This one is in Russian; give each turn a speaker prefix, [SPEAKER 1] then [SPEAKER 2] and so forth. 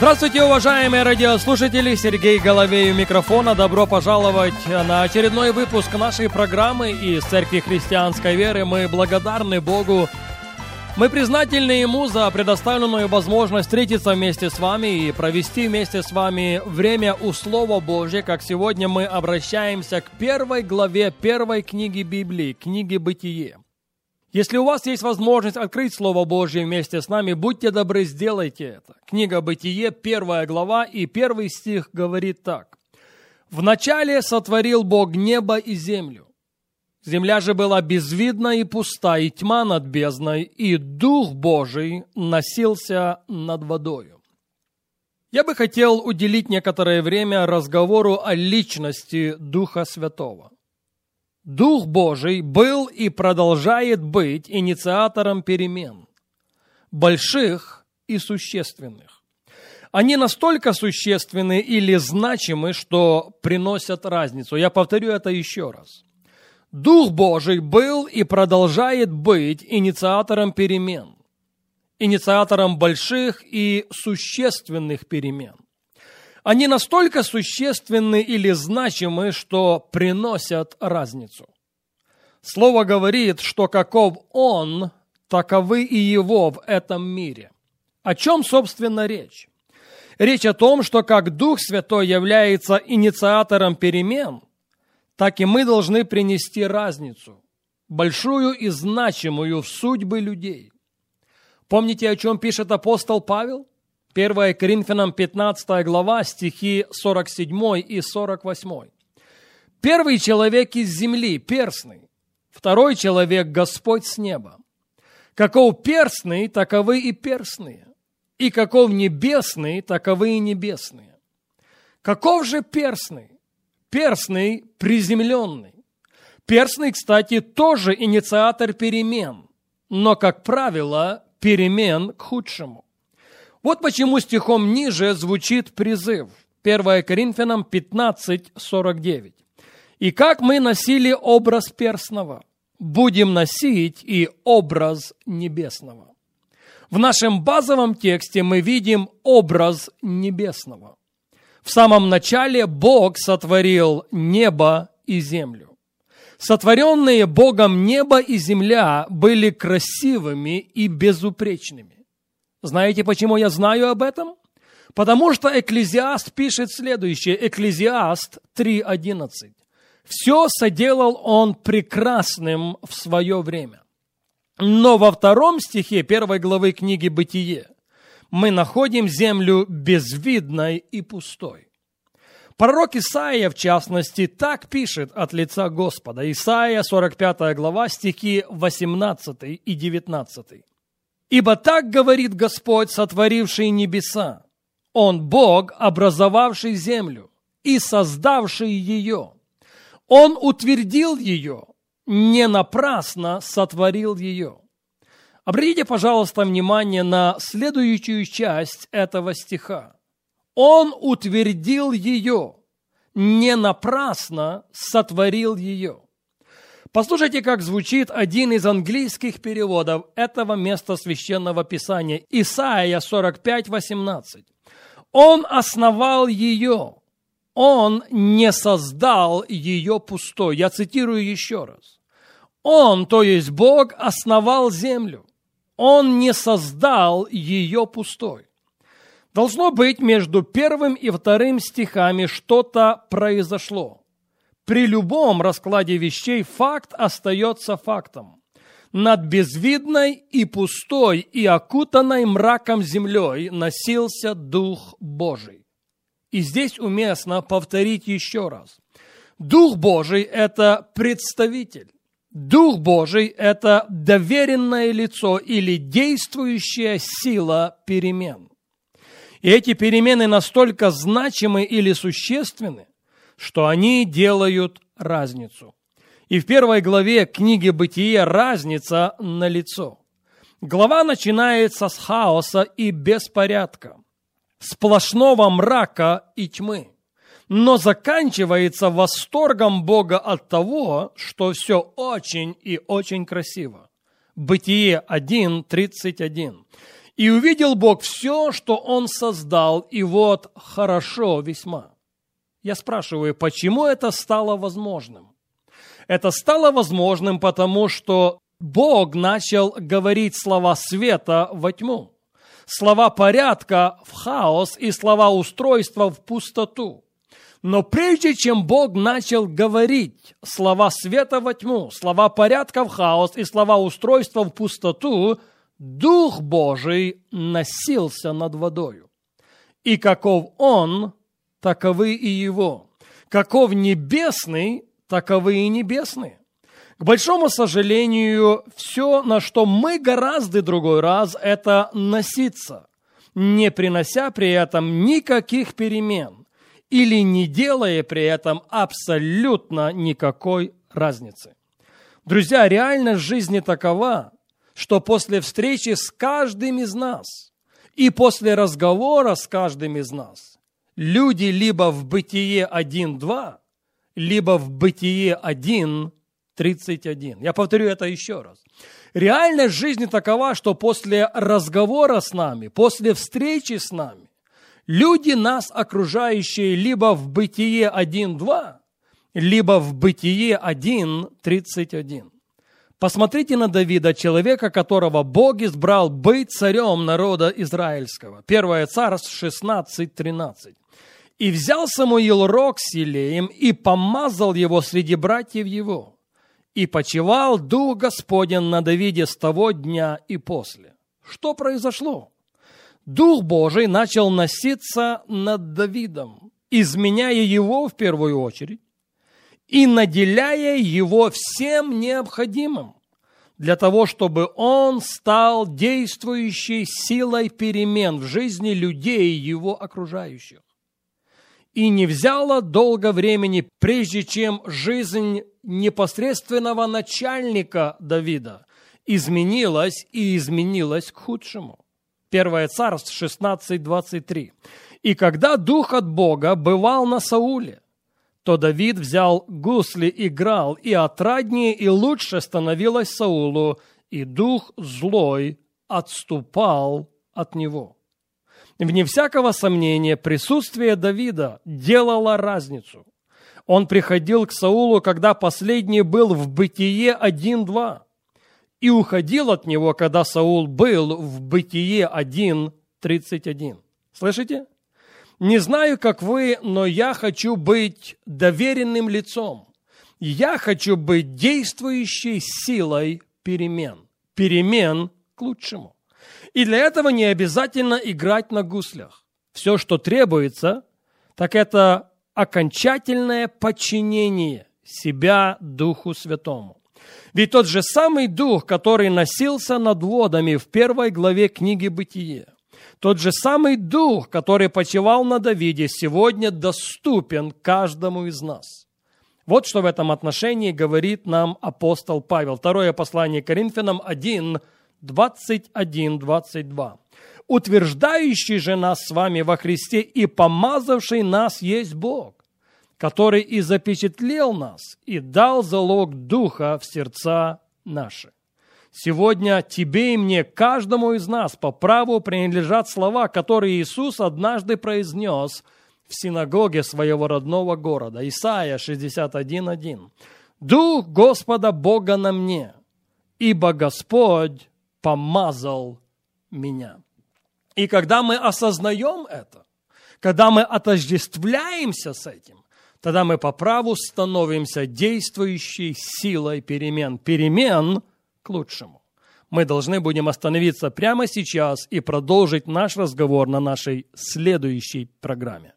[SPEAKER 1] Здравствуйте, уважаемые радиослушатели! Сергей Головей у микрофона. Добро пожаловать на очередной выпуск нашей программы из Церкви Христианской Веры. Мы благодарны Богу. Мы признательны Ему за предоставленную возможность встретиться вместе с вами и провести вместе с вами время у Слова Божьего, как сегодня мы обращаемся к первой главе первой книги Библии, книги «Бытие». Если у вас есть возможность открыть Слово Божье вместе с нами, будьте добры, сделайте это. Книга Бытие, первая глава и первый стих говорит так. «Вначале сотворил Бог небо и землю. Земля же была безвидна и пуста, и тьма над бездной, и Дух Божий носился над водою». Я бы хотел уделить некоторое время разговору о личности Духа Святого – Дух Божий был и продолжает быть инициатором перемен, больших и существенных. Они настолько существенны или значимы, что приносят разницу. Я повторю это еще раз. Дух Божий был и продолжает быть инициатором перемен, инициатором больших и существенных перемен они настолько существенны или значимы, что приносят разницу. Слово говорит, что каков Он, таковы и Его в этом мире. О чем, собственно, речь? Речь о том, что как Дух Святой является инициатором перемен, так и мы должны принести разницу, большую и значимую в судьбы людей. Помните, о чем пишет апостол Павел? 1 Коринфянам 15 глава, стихи 47 и 48. Первый человек из земли, перстный. Второй человек, Господь с неба. Каков перстный, таковы и перстные. И каков небесный, таковы и небесные. Каков же перстный? Перстный приземленный. Перстный, кстати, тоже инициатор перемен, но, как правило, перемен к худшему. Вот почему стихом ниже звучит призыв. 1 Коринфянам 15, 49. «И как мы носили образ перстного, будем носить и образ небесного». В нашем базовом тексте мы видим образ небесного. В самом начале Бог сотворил небо и землю. Сотворенные Богом небо и земля были красивыми и безупречными. Знаете, почему я знаю об этом? Потому что Экклезиаст пишет следующее, Экклезиаст 3.11. «Все соделал он прекрасным в свое время». Но во втором стихе первой главы книги «Бытие» мы находим землю безвидной и пустой. Пророк Исаия, в частности, так пишет от лица Господа. Исаия, 45 глава, стихи 18 и 19. Ибо так говорит Господь, сотворивший небеса. Он Бог, образовавший землю и создавший ее. Он утвердил ее, не напрасно сотворил ее. Обратите, пожалуйста, внимание на следующую часть этого стиха. Он утвердил ее, не напрасно сотворил ее. Послушайте, как звучит один из английских переводов этого места священного писания. Исаия 45, 18. Он основал ее, он не создал ее пустой. Я цитирую еще раз. Он, то есть Бог, основал землю. Он не создал ее пустой. Должно быть, между первым и вторым стихами что-то произошло. При любом раскладе вещей факт остается фактом. Над безвидной и пустой и окутанной мраком землей носился Дух Божий. И здесь уместно повторить еще раз. Дух Божий – это представитель. Дух Божий – это доверенное лицо или действующая сила перемен. И эти перемены настолько значимы или существенны, что они делают разницу. И в первой главе книги «Бытие» разница на лицо. Глава начинается с хаоса и беспорядка, сплошного мрака и тьмы, но заканчивается восторгом Бога от того, что все очень и очень красиво. Бытие 1.31. «И увидел Бог все, что Он создал, и вот хорошо весьма». Я спрашиваю, почему это стало возможным? Это стало возможным, потому что Бог начал говорить слова света во тьму, слова порядка в хаос и слова устройства в пустоту. Но прежде чем Бог начал говорить слова света во тьму, слова порядка в хаос и слова устройства в пустоту, Дух Божий носился над водою. И каков Он, таковы и Его. Каков небесный, таковы и небесные. К большому сожалению, все, на что мы гораздо другой раз, это носиться, не принося при этом никаких перемен или не делая при этом абсолютно никакой разницы. Друзья, реальность жизни такова, что после встречи с каждым из нас и после разговора с каждым из нас люди либо в бытие 1.2, либо в бытие 1.31. Я повторю это еще раз. Реальность жизни такова, что после разговора с нами, после встречи с нами, Люди, нас окружающие, либо в Бытие 1.2, либо в Бытие 1.31. Посмотрите на Давида, человека, которого Бог избрал быть царем народа израильского. Первое царство 16.13. «И взял Самуил рог с елеем и помазал его среди братьев его, и почевал Дух Господень на Давиде с того дня и после». Что произошло? Дух Божий начал носиться над Давидом, изменяя его в первую очередь и наделяя его всем необходимым для того, чтобы он стал действующей силой перемен в жизни людей, его окружающих. И не взяло долго времени, прежде чем жизнь непосредственного начальника Давида изменилась и изменилась к худшему. Первое царство 16.23. «И когда дух от Бога бывал на Сауле, то Давид взял гусли, играл, и отраднее и лучше становилось Саулу, и дух злой отступал от него». Вне всякого сомнения, присутствие Давида делало разницу. Он приходил к Саулу, когда последний был в бытие 1.2 и уходил от него, когда Саул был в Бытие 1.31. Слышите? Не знаю, как вы, но я хочу быть доверенным лицом. Я хочу быть действующей силой перемен. Перемен к лучшему. И для этого не обязательно играть на гуслях. Все, что требуется, так это окончательное подчинение себя Духу Святому. Ведь тот же самый дух, который носился над водами в первой главе книги «Бытие», тот же самый дух, который почивал на Давиде, сегодня доступен каждому из нас. Вот что в этом отношении говорит нам апостол Павел. Второе послание Коринфянам 1, 21-22. «Утверждающий же нас с вами во Христе и помазавший нас есть Бог, который и запечатлел нас, и дал залог Духа в сердца наши. Сегодня тебе и мне, каждому из нас, по праву принадлежат слова, которые Иисус однажды произнес в синагоге своего родного города. Исайя 61.1. «Дух Господа Бога на мне, ибо Господь помазал меня». И когда мы осознаем это, когда мы отождествляемся с этим, тогда мы по праву становимся действующей силой перемен. Перемен лучшему. Мы должны будем остановиться прямо сейчас и продолжить наш разговор на нашей следующей программе.